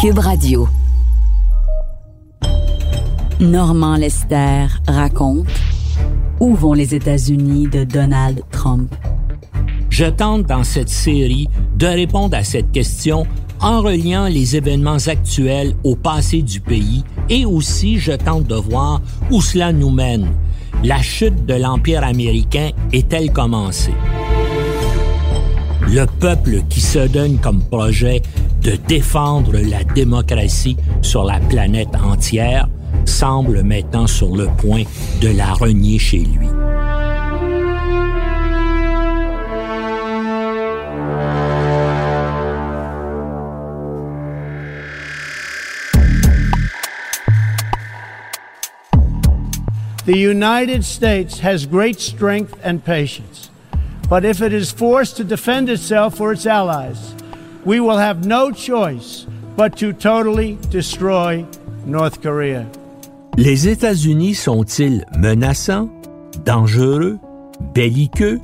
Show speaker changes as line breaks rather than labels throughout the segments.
Cube Radio. Normand Lester raconte Où vont les États-Unis de Donald Trump?
Je tente dans cette série de répondre à cette question en reliant les événements actuels au passé du pays et aussi je tente de voir où cela nous mène. La chute de l'Empire américain est-elle commencée? Le peuple qui se donne comme projet de défendre la démocratie sur la planète entière semble maintenant sur le point de la renier chez lui.
The United States has great strength and patience. But if it is forced to defend itself or its allies, we will have no choice but to totally destroy North Korea.
Les États-Unis sont-ils menaçants, dangereux, belliqueux?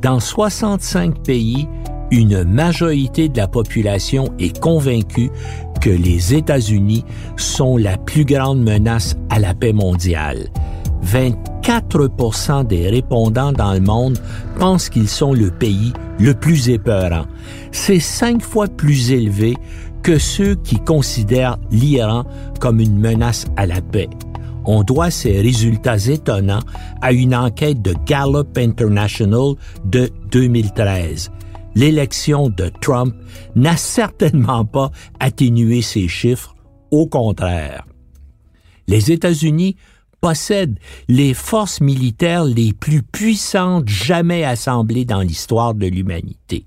Dans 65 pays, une majorité de la population est convaincue que les États-Unis sont la plus grande menace à la paix mondiale. 24% des répondants dans le monde pensent qu'ils sont le pays le plus épeurant. C'est cinq fois plus élevé que ceux qui considèrent l'Iran comme une menace à la paix. On doit ces résultats étonnants à une enquête de Gallup International de 2013. L'élection de Trump n'a certainement pas atténué ces chiffres, au contraire. Les États-Unis possède les forces militaires les plus puissantes jamais assemblées dans l'histoire de l'humanité.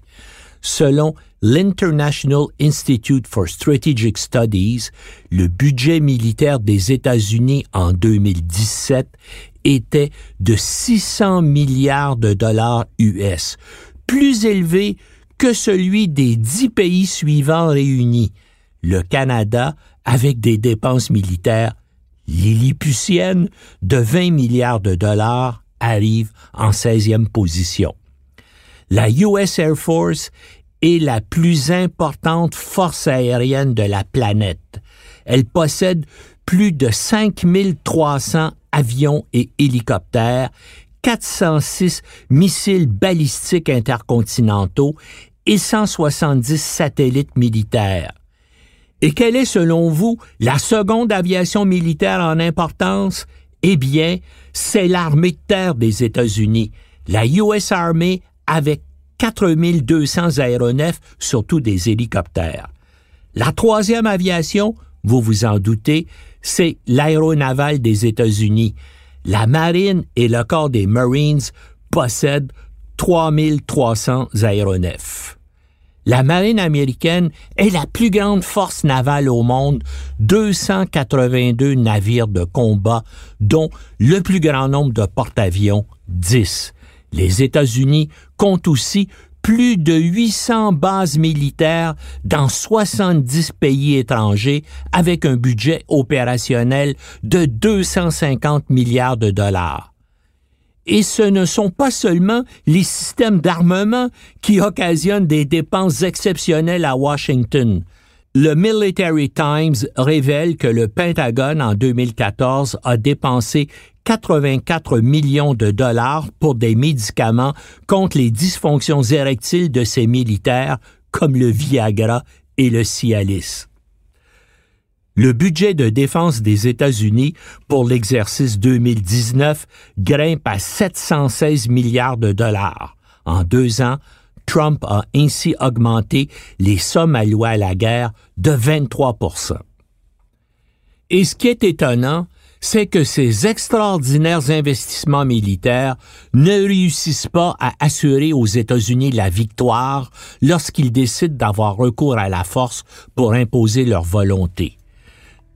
Selon l'International Institute for Strategic Studies, le budget militaire des États-Unis en 2017 était de 600 milliards de dollars US, plus élevé que celui des dix pays suivants réunis, le Canada avec des dépenses militaires lilliputienne de 20 milliards de dollars arrive en 16e position. La US Air Force est la plus importante force aérienne de la planète. Elle possède plus de 5300 avions et hélicoptères, 406 missiles balistiques intercontinentaux et 170 satellites militaires. Et quelle est, selon vous, la seconde aviation militaire en importance? Eh bien, c'est l'armée de terre des États-Unis, la US Army avec 4200 aéronefs, surtout des hélicoptères. La troisième aviation, vous vous en doutez, c'est l'aéronaval des États-Unis. La marine et le corps des Marines possèdent 3300 aéronefs. La marine américaine est la plus grande force navale au monde, 282 navires de combat, dont le plus grand nombre de porte-avions, 10. Les États-Unis comptent aussi plus de 800 bases militaires dans 70 pays étrangers avec un budget opérationnel de 250 milliards de dollars. Et ce ne sont pas seulement les systèmes d'armement qui occasionnent des dépenses exceptionnelles à Washington. Le Military Times révèle que le Pentagone en 2014 a dépensé 84 millions de dollars pour des médicaments contre les dysfonctions érectiles de ses militaires comme le Viagra et le Cialis. Le budget de défense des États-Unis pour l'exercice 2019 grimpe à 716 milliards de dollars. En deux ans, Trump a ainsi augmenté les sommes allouées à la guerre de 23% Et ce qui est étonnant, c'est que ces extraordinaires investissements militaires ne réussissent pas à assurer aux États-Unis la victoire lorsqu'ils décident d'avoir recours à la force pour imposer leur volonté.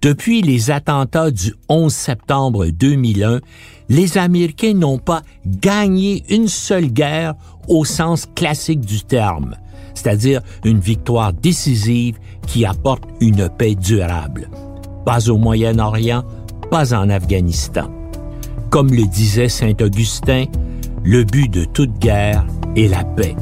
Depuis les attentats du 11 septembre 2001, les Américains n'ont pas gagné une seule guerre au sens classique du terme, c'est-à-dire une victoire décisive qui apporte une paix durable. Pas au Moyen-Orient, pas en Afghanistan. Comme le disait Saint Augustin, le but de toute guerre est la paix.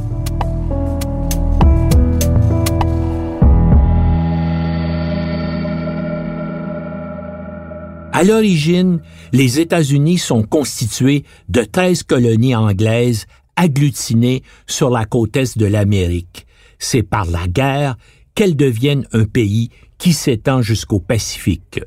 À l'origine, les États-Unis sont constitués de 13 colonies anglaises agglutinées sur la côte est de l'Amérique. C'est par la guerre qu'elles deviennent un pays qui s'étend jusqu'au Pacifique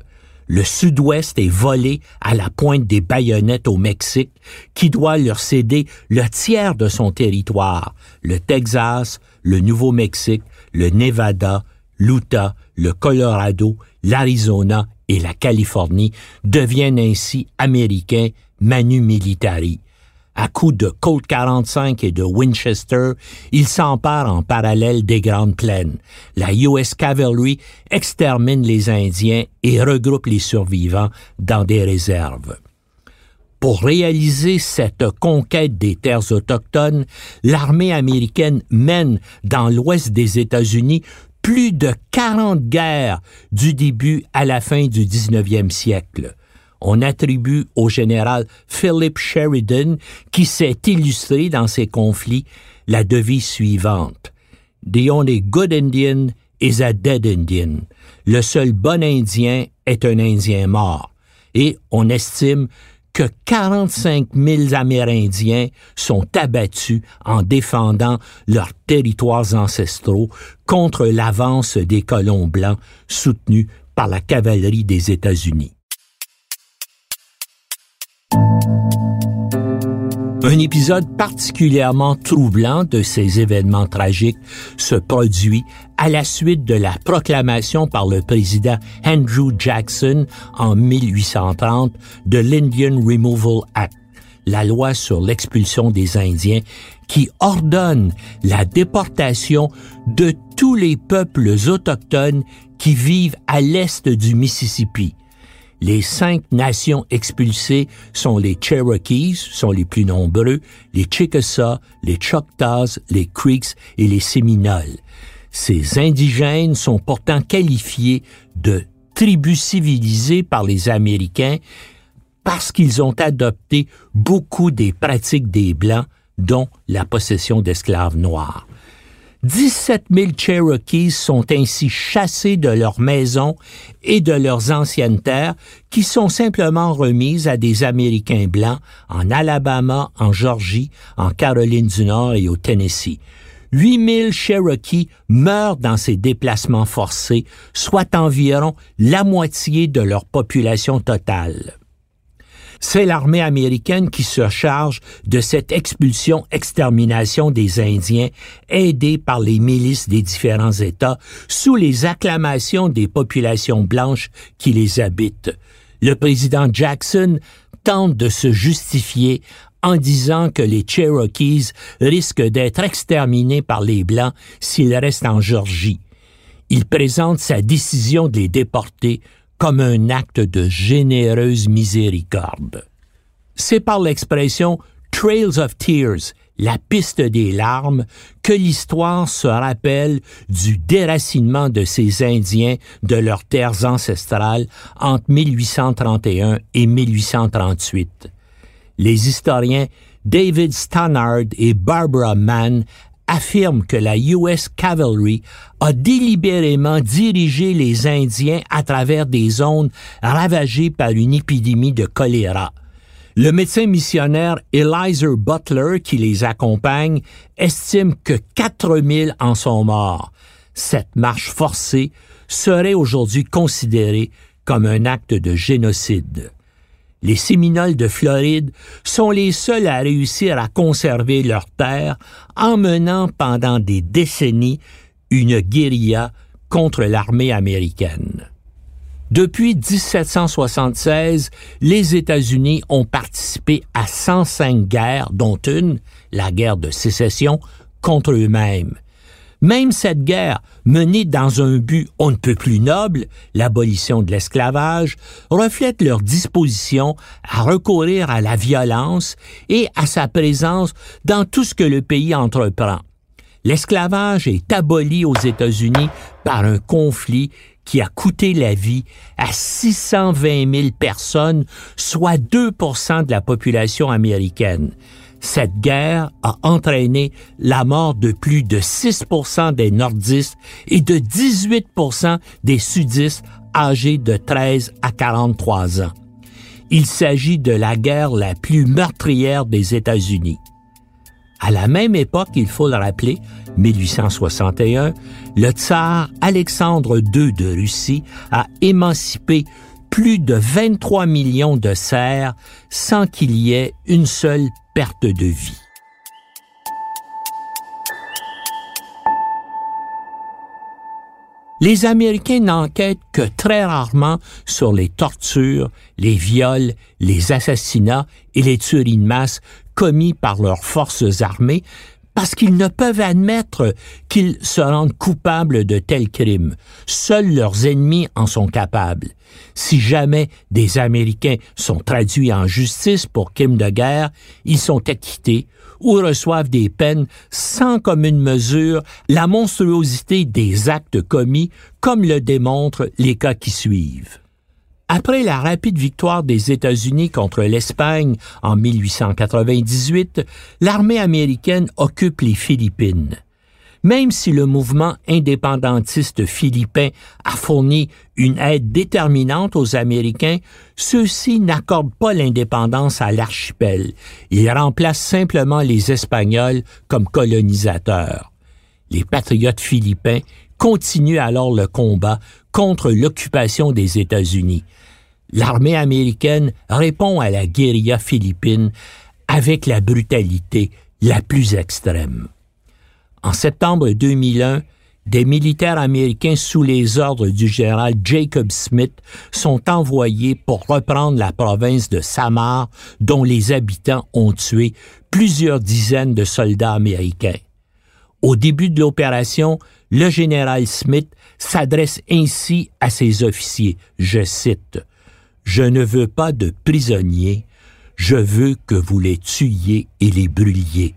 le sud-ouest est volé à la pointe des baïonnettes au Mexique, qui doit leur céder le tiers de son territoire. Le Texas, le Nouveau-Mexique, le Nevada, l'Utah, le Colorado, l'Arizona et la Californie deviennent ainsi américains manu militari. À coups de Colt 45 et de Winchester, ils s'emparent en parallèle des Grandes Plaines. La US Cavalry extermine les Indiens et regroupe les survivants dans des réserves. Pour réaliser cette conquête des terres autochtones, l'armée américaine mène dans l'ouest des États-Unis plus de 40 guerres du début à la fin du 19e siècle on attribue au général Philip Sheridan, qui s'est illustré dans ces conflits, la devise suivante. The only good Indian is a dead Indian. Le seul bon Indien est un Indien mort. Et on estime que 45 000 Amérindiens sont abattus en défendant leurs territoires ancestraux contre l'avance des colons blancs soutenus par la cavalerie des États-Unis. Un épisode particulièrement troublant de ces événements tragiques se produit à la suite de la proclamation par le président Andrew Jackson en 1830 de l'Indian Removal Act, la loi sur l'expulsion des Indiens qui ordonne la déportation de tous les peuples autochtones qui vivent à l'est du Mississippi, les cinq nations expulsées sont les Cherokees, sont les plus nombreux, les Chickasaws, les Choctaws, les Creeks et les Séminoles. Ces indigènes sont pourtant qualifiés de tribus civilisées par les Américains parce qu'ils ont adopté beaucoup des pratiques des Blancs, dont la possession d'esclaves noirs. 17 000 Cherokees sont ainsi chassés de leurs maisons et de leurs anciennes terres qui sont simplement remises à des Américains blancs en Alabama, en Georgie, en Caroline du Nord et au Tennessee. 8000 Cherokees meurent dans ces déplacements forcés, soit environ la moitié de leur population totale. C'est l'armée américaine qui se charge de cette expulsion-extermination des Indiens, aidée par les milices des différents États, sous les acclamations des populations blanches qui les habitent. Le président Jackson tente de se justifier en disant que les Cherokees risquent d'être exterminés par les Blancs s'ils restent en Georgie. Il présente sa décision de les déporter comme un acte de généreuse miséricorde. C'est par l'expression Trails of Tears, la piste des larmes, que l'histoire se rappelle du déracinement de ces Indiens de leurs terres ancestrales entre 1831 et 1838. Les historiens David Stannard et Barbara Mann affirme que la US Cavalry a délibérément dirigé les Indiens à travers des zones ravagées par une épidémie de choléra. Le médecin missionnaire Eliza Butler, qui les accompagne, estime que 4000 en sont morts. Cette marche forcée serait aujourd'hui considérée comme un acte de génocide les Séminoles de Floride sont les seuls à réussir à conserver leur terre en menant pendant des décennies une guérilla contre l'armée américaine. Depuis 1776, les États-Unis ont participé à 105 guerres, dont une, la guerre de sécession, contre eux-mêmes. Même cette guerre, menée dans un but on ne peut plus noble, l'abolition de l'esclavage, reflète leur disposition à recourir à la violence et à sa présence dans tout ce que le pays entreprend. L'esclavage est aboli aux États-Unis par un conflit qui a coûté la vie à 620 000 personnes, soit 2% de la population américaine. Cette guerre a entraîné la mort de plus de 6% des nordistes et de 18% des sudistes âgés de 13 à 43 ans. Il s'agit de la guerre la plus meurtrière des États-Unis. À la même époque, il faut le rappeler, 1861, le tsar Alexandre II de Russie a émancipé plus de 23 millions de serfs sans qu'il y ait une seule perte de vie. Les Américains n'enquêtent que très rarement sur les tortures, les viols, les assassinats et les tueries de masse commis par leurs forces armées parce qu'ils ne peuvent admettre qu'ils se rendent coupables de tels crimes. Seuls leurs ennemis en sont capables. Si jamais des Américains sont traduits en justice pour crimes de guerre, ils sont acquittés ou reçoivent des peines sans commune mesure la monstruosité des actes commis, comme le démontrent les cas qui suivent. Après la rapide victoire des États-Unis contre l'Espagne en 1898, l'armée américaine occupe les Philippines. Même si le mouvement indépendantiste philippin a fourni une aide déterminante aux Américains, ceux-ci n'accordent pas l'indépendance à l'archipel. Ils remplacent simplement les Espagnols comme colonisateurs. Les patriotes philippins continuent alors le combat contre l'occupation des États-Unis. L'armée américaine répond à la guérilla philippine avec la brutalité la plus extrême. En septembre 2001, des militaires américains sous les ordres du général Jacob Smith sont envoyés pour reprendre la province de Samar dont les habitants ont tué plusieurs dizaines de soldats américains. Au début de l'opération, le général Smith s'adresse ainsi à ses officiers, je cite, Je ne veux pas de prisonniers, je veux que vous les tuiez et les brûliez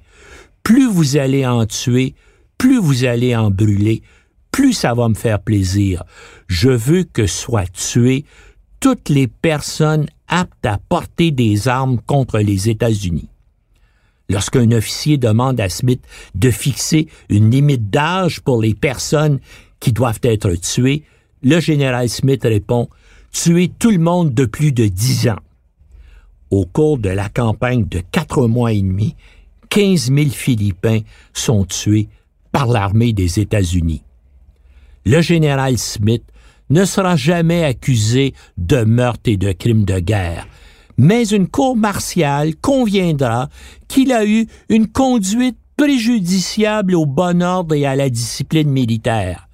plus vous allez en tuer, plus vous allez en brûler, plus ça va me faire plaisir. Je veux que soient tuées toutes les personnes aptes à porter des armes contre les États-Unis. Lorsqu'un officier demande à Smith de fixer une limite d'âge pour les personnes qui doivent être tuées, le général Smith répond Tuer tout le monde de plus de dix ans. Au cours de la campagne de quatre mois et demi, 15 000 Philippins sont tués par l'armée des États-Unis. Le général Smith ne sera jamais accusé de meurtre et de crimes de guerre, mais une cour martiale conviendra qu'il a eu une conduite préjudiciable au bon ordre et à la discipline militaire.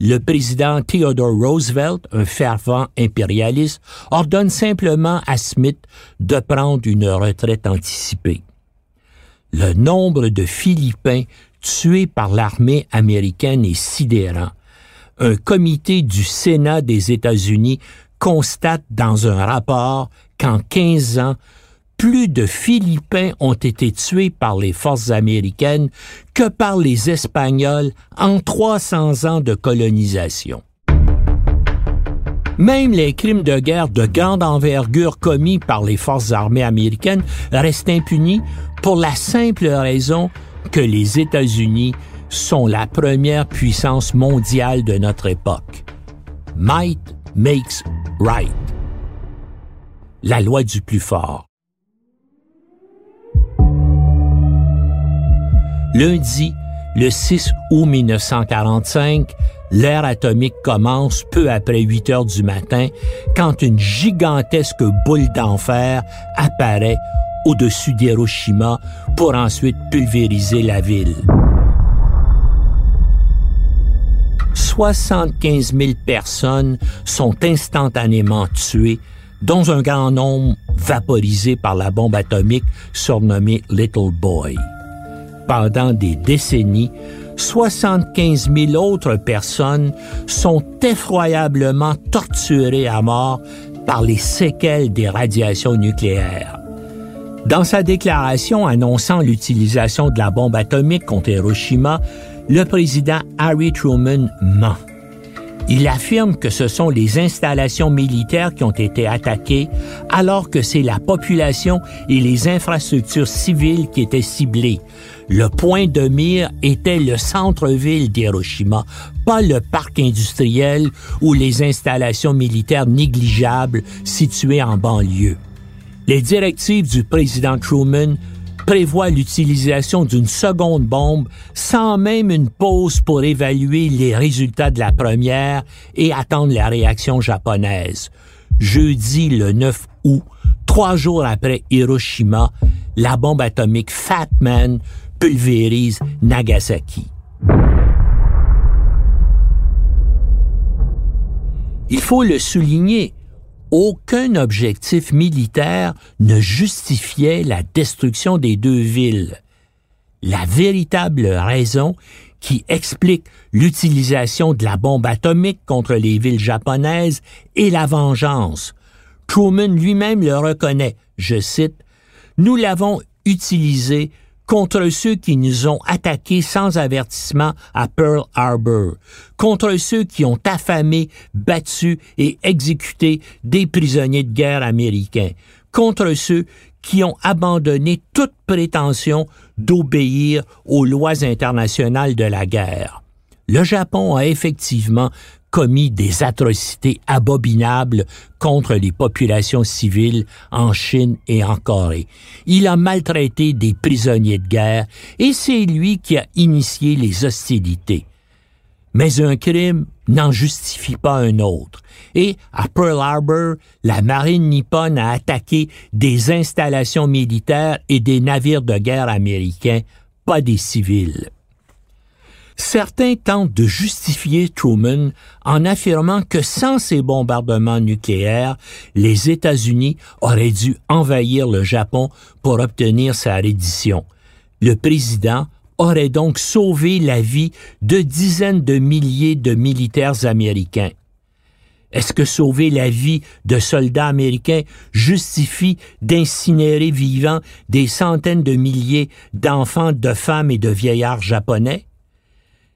Le président Theodore Roosevelt, un fervent impérialiste, ordonne simplement à Smith de prendre une retraite anticipée le nombre de Philippins tués par l'armée américaine est sidérant. Un comité du Sénat des États-Unis constate dans un rapport qu'en 15 ans, plus de Philippins ont été tués par les forces américaines que par les Espagnols en 300 ans de colonisation. Même les crimes de guerre de grande envergure commis par les forces armées américaines restent impunis pour la simple raison que les États-Unis sont la première puissance mondiale de notre époque. Might makes right. La loi du plus fort. Lundi, le 6 août 1945, l'ère atomique commence peu après 8 heures du matin quand une gigantesque boule d'enfer apparaît au-dessus d'Hiroshima pour ensuite pulvériser la ville. 75 000 personnes sont instantanément tuées, dont un grand nombre vaporisé par la bombe atomique surnommée Little Boy. Pendant des décennies, 75 000 autres personnes sont effroyablement torturées à mort par les séquelles des radiations nucléaires. Dans sa déclaration annonçant l'utilisation de la bombe atomique contre Hiroshima, le président Harry Truman ment. Il affirme que ce sont les installations militaires qui ont été attaquées, alors que c'est la population et les infrastructures civiles qui étaient ciblées. Le point de mire était le centre-ville d'Hiroshima, pas le parc industriel ou les installations militaires négligeables situées en banlieue. Les directives du président Truman prévoient l'utilisation d'une seconde bombe sans même une pause pour évaluer les résultats de la première et attendre la réaction japonaise. Jeudi le 9 août, trois jours après Hiroshima, la bombe atomique Fat Man pulvérise Nagasaki. Il faut le souligner, aucun objectif militaire ne justifiait la destruction des deux villes. La véritable raison qui explique l'utilisation de la bombe atomique contre les villes japonaises est la vengeance. Truman lui-même le reconnaît, je cite, Nous l'avons utilisée contre ceux qui nous ont attaqués sans avertissement à Pearl Harbor, contre ceux qui ont affamé, battu et exécuté des prisonniers de guerre américains, contre ceux qui ont abandonné toute prétention d'obéir aux lois internationales de la guerre. Le Japon a effectivement commis des atrocités abominables contre les populations civiles en Chine et en Corée. Il a maltraité des prisonniers de guerre et c'est lui qui a initié les hostilités. Mais un crime n'en justifie pas un autre. Et à Pearl Harbor, la marine nippone a attaqué des installations militaires et des navires de guerre américains, pas des civils. Certains tentent de justifier Truman en affirmant que sans ces bombardements nucléaires, les États-Unis auraient dû envahir le Japon pour obtenir sa reddition. Le président aurait donc sauvé la vie de dizaines de milliers de militaires américains. Est-ce que sauver la vie de soldats américains justifie d'incinérer vivants des centaines de milliers d'enfants, de femmes et de vieillards japonais?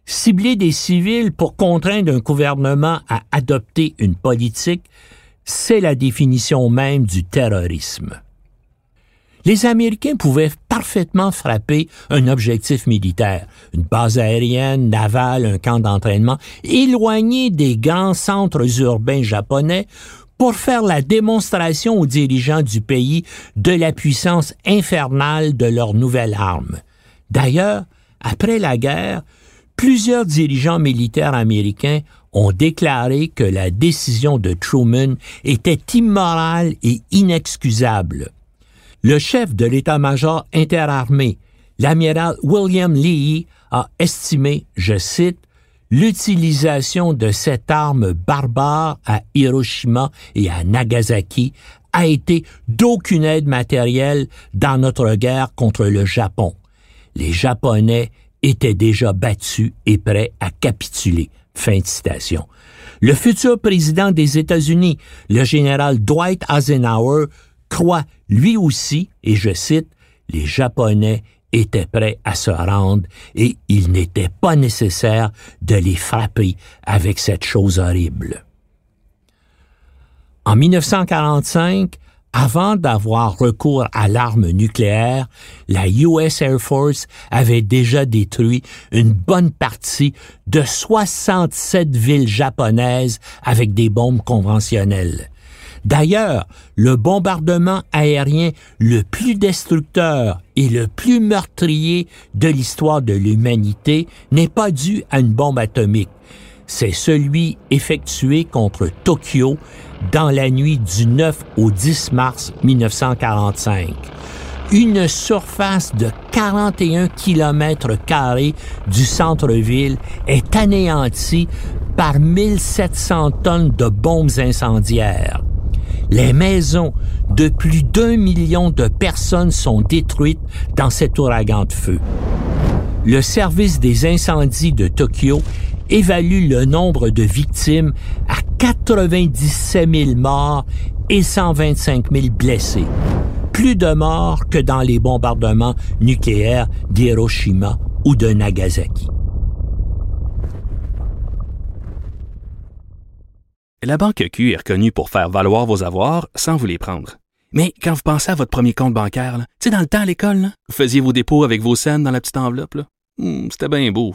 Cibler des civils pour contraindre un gouvernement à adopter une politique, c'est la définition même du terrorisme. Les Américains pouvaient parfaitement frapper un objectif militaire, une base aérienne, navale, un camp d'entraînement, éloigné des grands centres urbains japonais pour faire la démonstration aux dirigeants du pays de la puissance infernale de leur nouvelle arme. D'ailleurs, après la guerre, plusieurs dirigeants militaires américains ont déclaré que la décision de Truman était immorale et inexcusable. Le chef de l'état-major interarmé, l'amiral William Lee, a estimé, je cite, l'utilisation de cette arme barbare à Hiroshima et à Nagasaki a été d'aucune aide matérielle dans notre guerre contre le Japon. Les Japonais était déjà battu et prêt à capituler. Fin de citation. Le futur président des États-Unis, le général Dwight Eisenhower, croit lui aussi, et je cite, les Japonais étaient prêts à se rendre et il n'était pas nécessaire de les frapper avec cette chose horrible. En 1945, avant d'avoir recours à l'arme nucléaire, la US Air Force avait déjà détruit une bonne partie de 67 villes japonaises avec des bombes conventionnelles. D'ailleurs, le bombardement aérien le plus destructeur et le plus meurtrier de l'histoire de l'humanité n'est pas dû à une bombe atomique. C'est celui effectué contre Tokyo dans la nuit du 9 au 10 mars 1945. Une surface de 41 km carrés du centre-ville est anéantie par 1700 tonnes de bombes incendiaires. Les maisons de plus d'un million de personnes sont détruites dans cet ouragan de feu. Le service des incendies de Tokyo évalue le nombre de victimes à 97 000 morts et 125 000 blessés. Plus de morts que dans les bombardements nucléaires d'Hiroshima ou de Nagasaki.
La Banque Q est reconnue pour faire valoir vos avoirs sans vous les prendre. Mais quand vous pensez à votre premier compte bancaire, tu dans le temps à l'école, vous faisiez vos dépôts avec vos scènes dans la petite enveloppe. Hmm, C'était bien beau.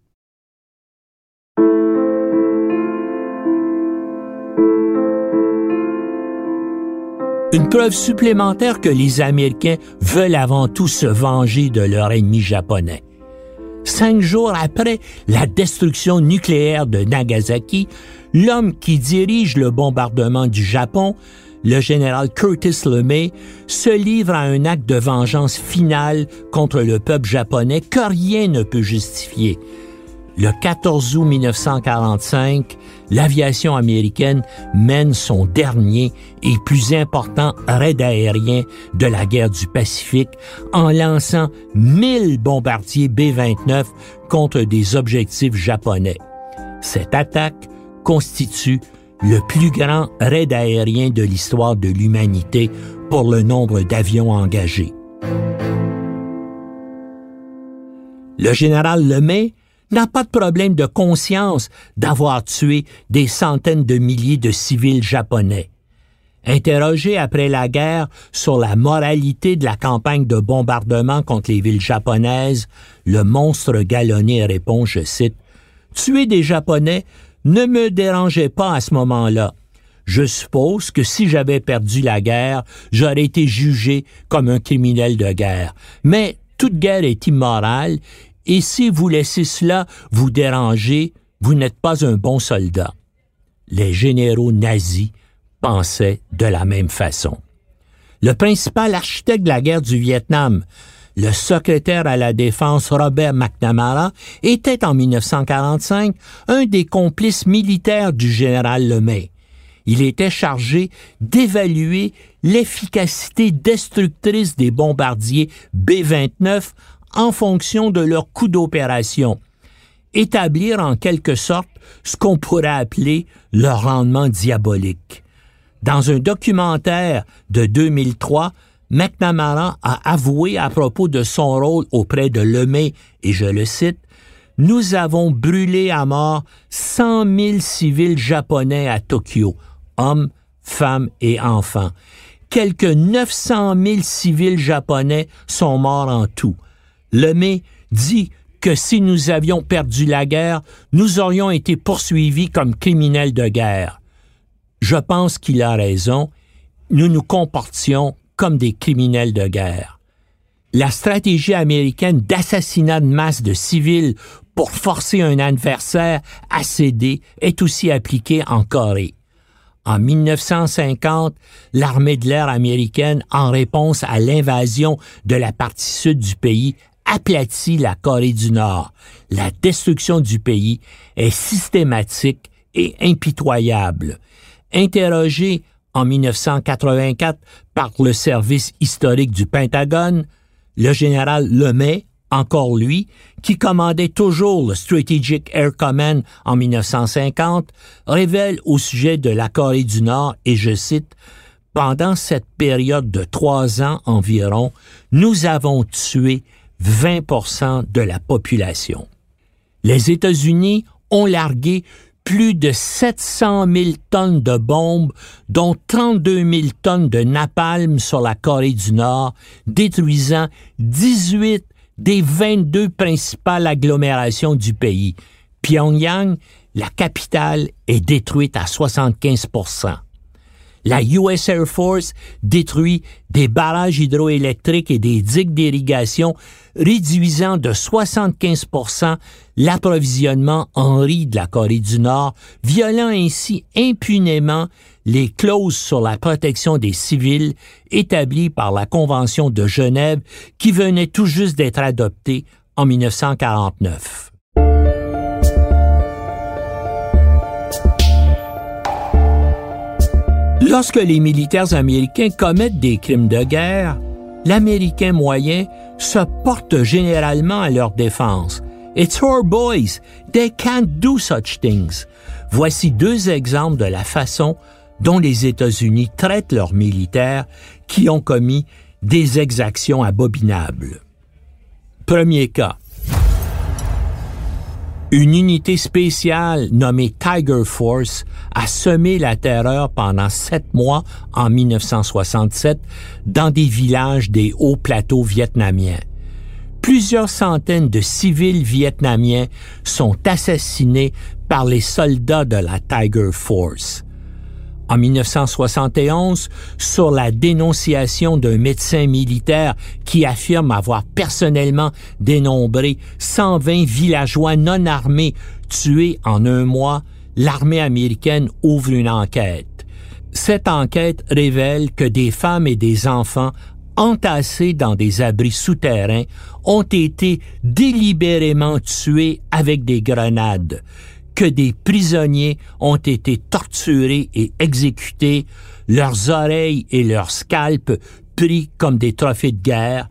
Une preuve supplémentaire que les Américains veulent avant tout se venger de leur ennemi japonais. Cinq jours après la destruction nucléaire de Nagasaki, l'homme qui dirige le bombardement du Japon, le général Curtis LeMay, se livre à un acte de vengeance final contre le peuple japonais que rien ne peut justifier. Le 14 août 1945, l'aviation américaine mène son dernier et plus important raid aérien de la guerre du Pacifique en lançant 1000 bombardiers B-29 contre des objectifs japonais. Cette attaque constitue le plus grand raid aérien de l'histoire de l'humanité pour le nombre d'avions engagés. Le général Lemay n'a pas de problème de conscience d'avoir tué des centaines de milliers de civils japonais. Interrogé après la guerre sur la moralité de la campagne de bombardement contre les villes japonaises, le monstre galonné répond, je cite, Tuer des Japonais ne me dérangeait pas à ce moment-là. Je suppose que si j'avais perdu la guerre, j'aurais été jugé comme un criminel de guerre. Mais toute guerre est immorale et si vous laissez cela vous déranger, vous n'êtes pas un bon soldat. Les généraux nazis pensaient de la même façon. Le principal architecte de la guerre du Vietnam, le secrétaire à la défense Robert McNamara, était en 1945 un des complices militaires du général Lemay. Il était chargé d'évaluer l'efficacité destructrice des bombardiers B-29 en fonction de leur coût d'opération, établir en quelque sorte ce qu'on pourrait appeler leur rendement diabolique. Dans un documentaire de 2003, McNamara a avoué à propos de son rôle auprès de Lemay, et je le cite, Nous avons brûlé à mort 100 000 civils japonais à Tokyo, hommes, femmes et enfants. Quelques 900 000 civils japonais sont morts en tout. Lemay dit que si nous avions perdu la guerre, nous aurions été poursuivis comme criminels de guerre. Je pense qu'il a raison. Nous nous comportions comme des criminels de guerre. La stratégie américaine d'assassinat de masse de civils pour forcer un adversaire à céder est aussi appliquée en Corée. En 1950, l'armée de l'air américaine, en réponse à l'invasion de la partie sud du pays, aplatit la Corée du Nord. La destruction du pays est systématique et impitoyable. Interrogé en 1984 par le service historique du Pentagone, le général Lemay, encore lui, qui commandait toujours le Strategic Air Command en 1950, révèle au sujet de la Corée du Nord, et je cite, Pendant cette période de trois ans environ, nous avons tué 20% de la population. Les États-Unis ont largué plus de 700 000 tonnes de bombes, dont 32 000 tonnes de napalm sur la Corée du Nord, détruisant 18 des 22 principales agglomérations du pays. Pyongyang, la capitale, est détruite à 75 la US Air Force détruit des barrages hydroélectriques et des digues d'irrigation, réduisant de 75% l'approvisionnement en riz de la Corée du Nord, violant ainsi impunément les clauses sur la protection des civils établies par la Convention de Genève qui venait tout juste d'être adoptée en 1949. Lorsque les militaires américains commettent des crimes de guerre, l'Américain moyen se porte généralement à leur défense. It's our boys. They can't do such things. Voici deux exemples de la façon dont les États-Unis traitent leurs militaires qui ont commis des exactions abominables. Premier cas. Une unité spéciale nommée Tiger Force a semé la terreur pendant sept mois en 1967 dans des villages des hauts plateaux vietnamiens. Plusieurs centaines de civils vietnamiens sont assassinés par les soldats de la Tiger Force en 1971 sur la dénonciation d'un médecin militaire qui affirme avoir personnellement dénombré 120 villageois non armés tués en un mois, l'armée américaine ouvre une enquête. Cette enquête révèle que des femmes et des enfants entassés dans des abris souterrains ont été délibérément tués avec des grenades que des prisonniers ont été torturés et exécutés, leurs oreilles et leurs scalps pris comme des trophées de guerre,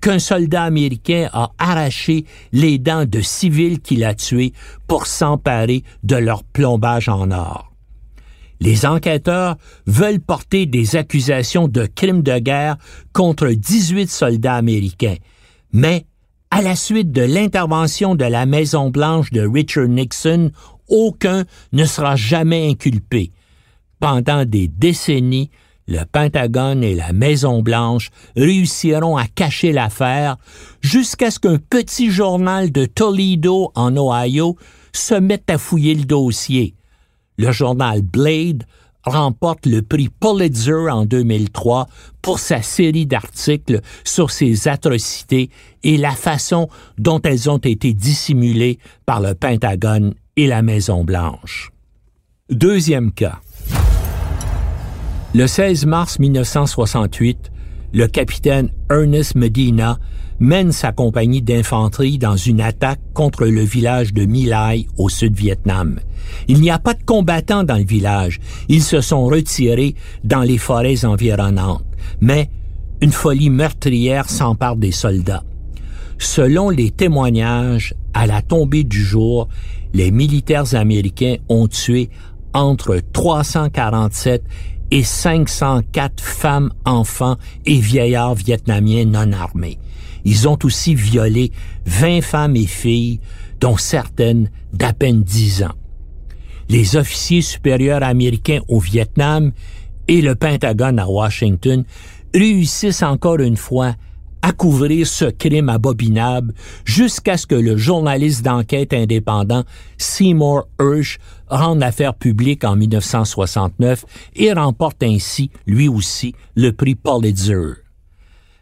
qu'un soldat américain a arraché les dents de civils qu'il a tués pour s'emparer de leur plombage en or. Les enquêteurs veulent porter des accusations de crimes de guerre contre 18 soldats américains, mais à la suite de l'intervention de la Maison-Blanche de Richard Nixon, aucun ne sera jamais inculpé. Pendant des décennies, le Pentagone et la Maison-Blanche réussiront à cacher l'affaire jusqu'à ce qu'un petit journal de Toledo, en Ohio, se mette à fouiller le dossier. Le journal Blade remporte le prix Pulitzer en 2003 pour sa série d'articles sur ces atrocités et la façon dont elles ont été dissimulées par le Pentagone et la Maison-Blanche. Deuxième cas. Le 16 mars 1968, le capitaine Ernest Medina mène sa compagnie d'infanterie dans une attaque contre le village de My au sud-Vietnam. Il n'y a pas de combattants dans le village. Ils se sont retirés dans les forêts environnantes. Mais une folie meurtrière s'empare des soldats. Selon les témoignages, à la tombée du jour, les militaires américains ont tué entre 347 et 504 femmes, enfants et vieillards vietnamiens non armés. Ils ont aussi violé 20 femmes et filles, dont certaines d'à peine 10 ans. Les officiers supérieurs américains au Vietnam et le Pentagone à Washington réussissent encore une fois à couvrir ce crime abominable jusqu'à ce que le journaliste d'enquête indépendant Seymour Hersh rende l'affaire publique en 1969 et remporte ainsi, lui aussi, le prix Pulitzer.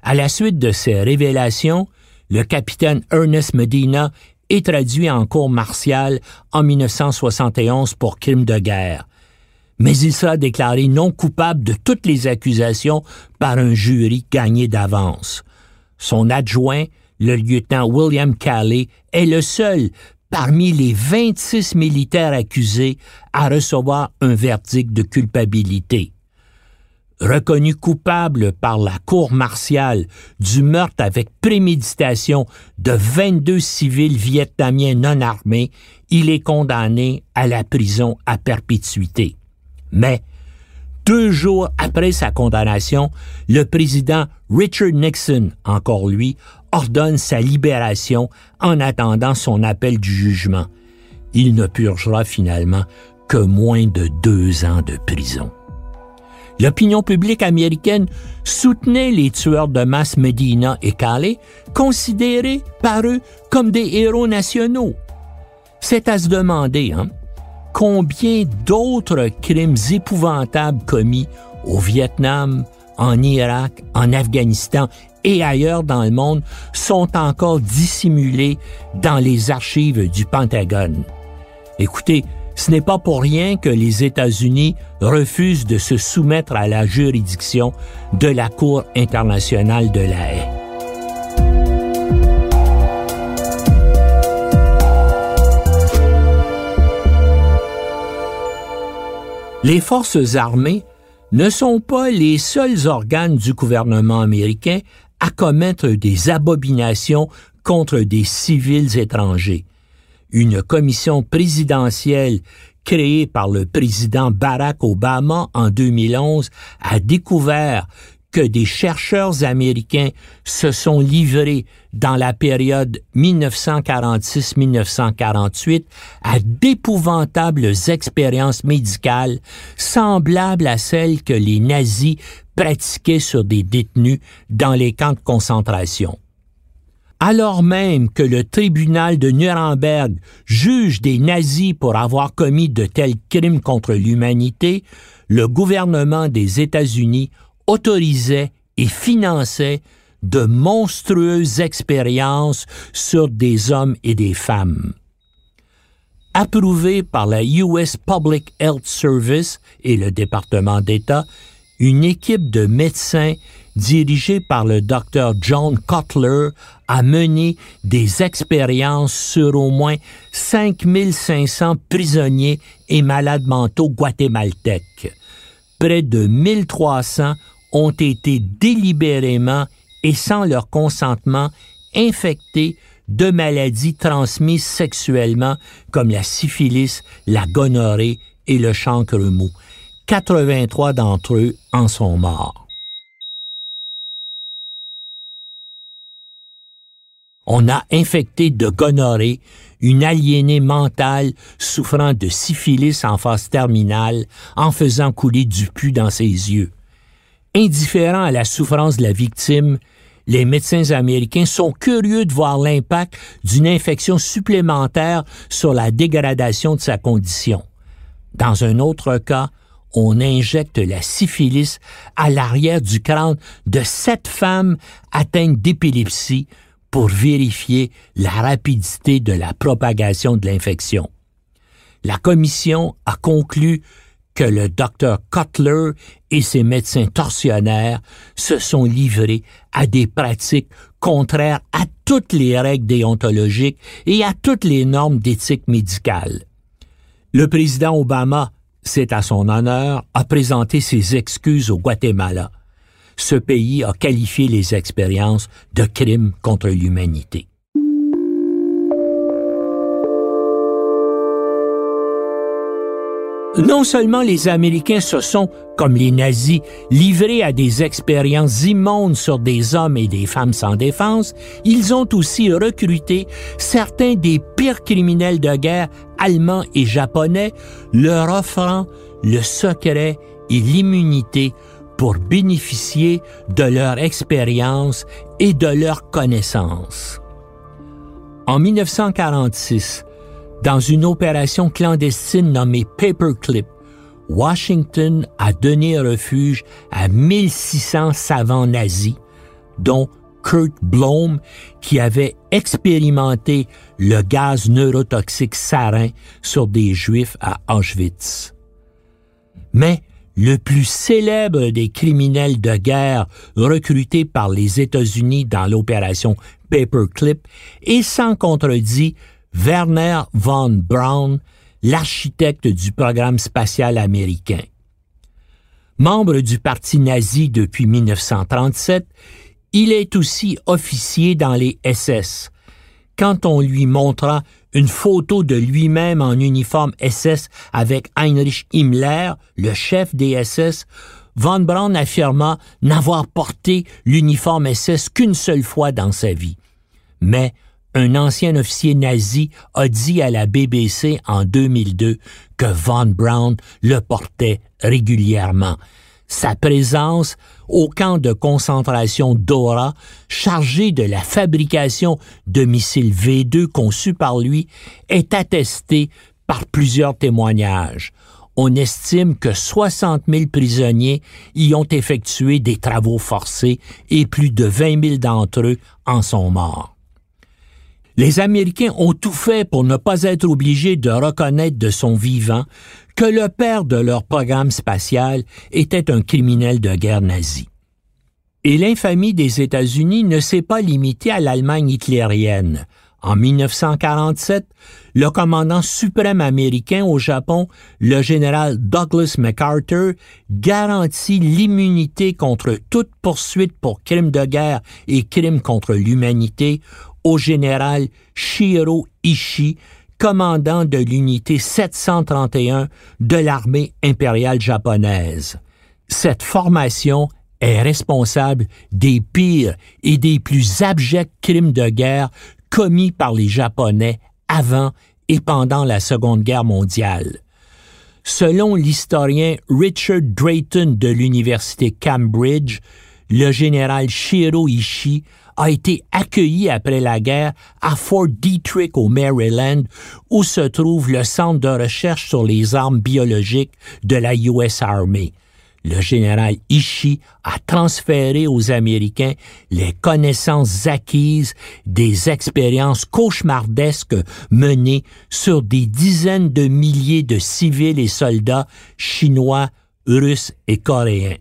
À la suite de ces révélations, le capitaine Ernest Medina est traduit en cour martiale en 1971 pour crime de guerre. Mais il sera déclaré non coupable de toutes les accusations par un jury gagné d'avance. Son adjoint, le lieutenant William Calley, est le seul parmi les 26 militaires accusés à recevoir un verdict de culpabilité. Reconnu coupable par la cour martiale du meurtre avec préméditation de 22 civils vietnamiens non armés, il est condamné à la prison à perpétuité. Mais deux jours après sa condamnation, le président Richard Nixon, encore lui, ordonne sa libération en attendant son appel du jugement. Il ne purgera finalement que moins de deux ans de prison. L'opinion publique américaine soutenait les tueurs de masse Medina et Calais, considérés par eux comme des héros nationaux. C'est à se demander, hein? combien d'autres crimes épouvantables commis au Vietnam, en Irak, en Afghanistan et ailleurs dans le monde sont encore dissimulés dans les archives du Pentagone. Écoutez, ce n'est pas pour rien que les États-Unis refusent de se soumettre à la juridiction de la Cour internationale de la haie. Les forces armées ne sont pas les seuls organes du gouvernement américain à commettre des abominations contre des civils étrangers. Une commission présidentielle créée par le président Barack Obama en 2011 a découvert que des chercheurs américains se sont livrés dans la période 1946-1948 à d'épouvantables expériences médicales semblables à celles que les nazis pratiquaient sur des détenus dans les camps de concentration. Alors même que le tribunal de Nuremberg juge des nazis pour avoir commis de tels crimes contre l'humanité, le gouvernement des États-Unis autorisait et finançait de monstrueuses expériences sur des hommes et des femmes. Approuvé par la US Public Health Service et le département d'État, une équipe de médecins dirigée par le docteur John Cutler a mené des expériences sur au moins 5500 prisonniers et malades mentaux guatémaltèques. Près de 1300 ont été délibérément et sans leur consentement infectés de maladies transmises sexuellement comme la syphilis, la gonorrhée et le chancre mou. 83 d'entre eux en sont morts. On a infecté de gonorrhée une aliénée mentale souffrant de syphilis en phase terminale en faisant couler du pu dans ses yeux. Indifférents à la souffrance de la victime, les médecins américains sont curieux de voir l'impact d'une infection supplémentaire sur la dégradation de sa condition. Dans un autre cas, on injecte la syphilis à l'arrière du crâne de sept femmes atteintes d'épilepsie pour vérifier la rapidité de la propagation de l'infection. La commission a conclu que le docteur Cutler et ses médecins tortionnaires se sont livrés à des pratiques contraires à toutes les règles déontologiques et à toutes les normes d'éthique médicale. Le président Obama, c'est à son honneur, a présenté ses excuses au Guatemala. Ce pays a qualifié les expériences de crimes contre l'humanité. Non seulement les Américains se sont, comme les nazis, livrés à des expériences immondes sur des hommes et des femmes sans défense, ils ont aussi recruté certains des pires criminels de guerre allemands et japonais, leur offrant le secret et l'immunité pour bénéficier de leur expérience et de leur connaissance. En 1946, dans une opération clandestine nommée Paperclip, Washington a donné refuge à 1600 savants nazis, dont Kurt Blom, qui avait expérimenté le gaz neurotoxique sarin sur des Juifs à Auschwitz. Mais le plus célèbre des criminels de guerre recrutés par les États-Unis dans l'opération Paperclip est sans contredit Werner von Braun, l'architecte du programme spatial américain. Membre du parti nazi depuis 1937, il est aussi officier dans les SS. Quand on lui montra une photo de lui-même en uniforme SS avec Heinrich Himmler, le chef des SS, von Braun affirma n'avoir porté l'uniforme SS qu'une seule fois dans sa vie. Mais un ancien officier nazi a dit à la BBC en 2002 que Von Braun le portait régulièrement. Sa présence au camp de concentration Dora, chargé de la fabrication de missiles V2 conçus par lui, est attestée par plusieurs témoignages. On estime que 60 000 prisonniers y ont effectué des travaux forcés et plus de 20 000 d'entre eux en sont morts. Les Américains ont tout fait pour ne pas être obligés de reconnaître de son vivant que le père de leur programme spatial était un criminel de guerre nazi. Et l'infamie des États-Unis ne s'est pas limitée à l'Allemagne hitlérienne. En 1947, le commandant suprême américain au Japon, le général Douglas MacArthur, garantit l'immunité contre toute poursuite pour crimes de guerre et crimes contre l'humanité au général Shiro Ishii, commandant de l'unité 731 de l'armée impériale japonaise. Cette formation est responsable des pires et des plus abjects crimes de guerre commis par les Japonais avant et pendant la Seconde Guerre mondiale. Selon l'historien Richard Drayton de l'Université Cambridge, le général Shiro Ishii a été accueilli après la guerre à Fort Detrick au Maryland, où se trouve le centre de recherche sur les armes biologiques de la US Army. Le général Ishii a transféré aux Américains les connaissances acquises des expériences cauchemardesques menées sur des dizaines de milliers de civils et soldats chinois, russes et coréens.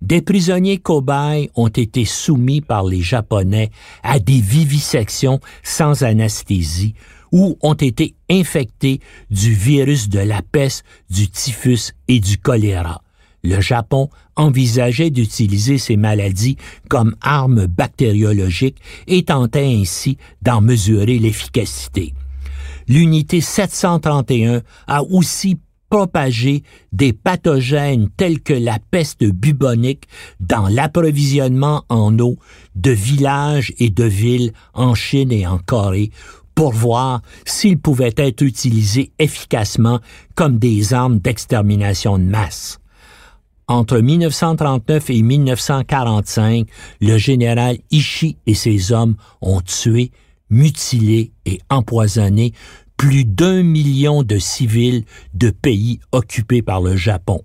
Des prisonniers cobayes ont été soumis par les Japonais à des vivisections sans anesthésie ou ont été infectés du virus de la peste, du typhus et du choléra. Le Japon envisageait d'utiliser ces maladies comme armes bactériologiques et tentait ainsi d'en mesurer l'efficacité. L'unité 731 a aussi propager des pathogènes tels que la peste bubonique dans l'approvisionnement en eau de villages et de villes en Chine et en Corée pour voir s'ils pouvaient être utilisés efficacement comme des armes d'extermination de masse. Entre 1939 et 1945, le général Ishii et ses hommes ont tué, mutilé et empoisonné plus d'un million de civils de pays occupés par le Japon.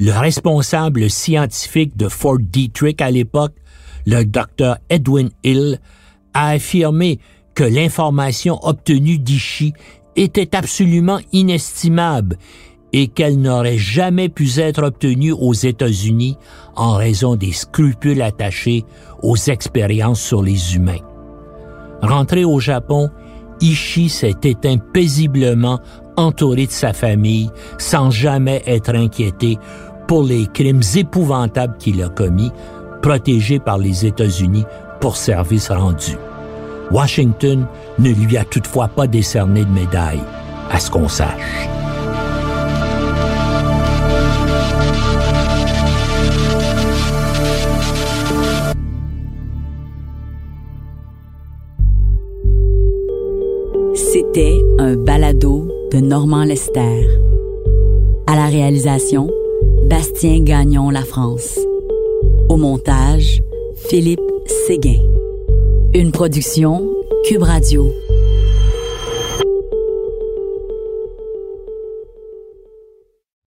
Le responsable scientifique de Fort Detrick à l'époque, le docteur Edwin Hill, a affirmé que l'information obtenue d'Ishi était absolument inestimable et qu'elle n'aurait jamais pu être obtenue aux États-Unis en raison des scrupules attachés aux expériences sur les humains. Rentré au Japon, Ishii s'est éteint paisiblement entouré de sa famille sans jamais être inquiété pour les crimes épouvantables qu'il a commis, protégé par les États-Unis pour service rendu. Washington ne lui a toutefois pas décerné de médaille, à ce qu'on sache.
C'était un balado de Normand Lester. À la réalisation, Bastien Gagnon La France. Au montage, Philippe Séguin. Une production Cube Radio.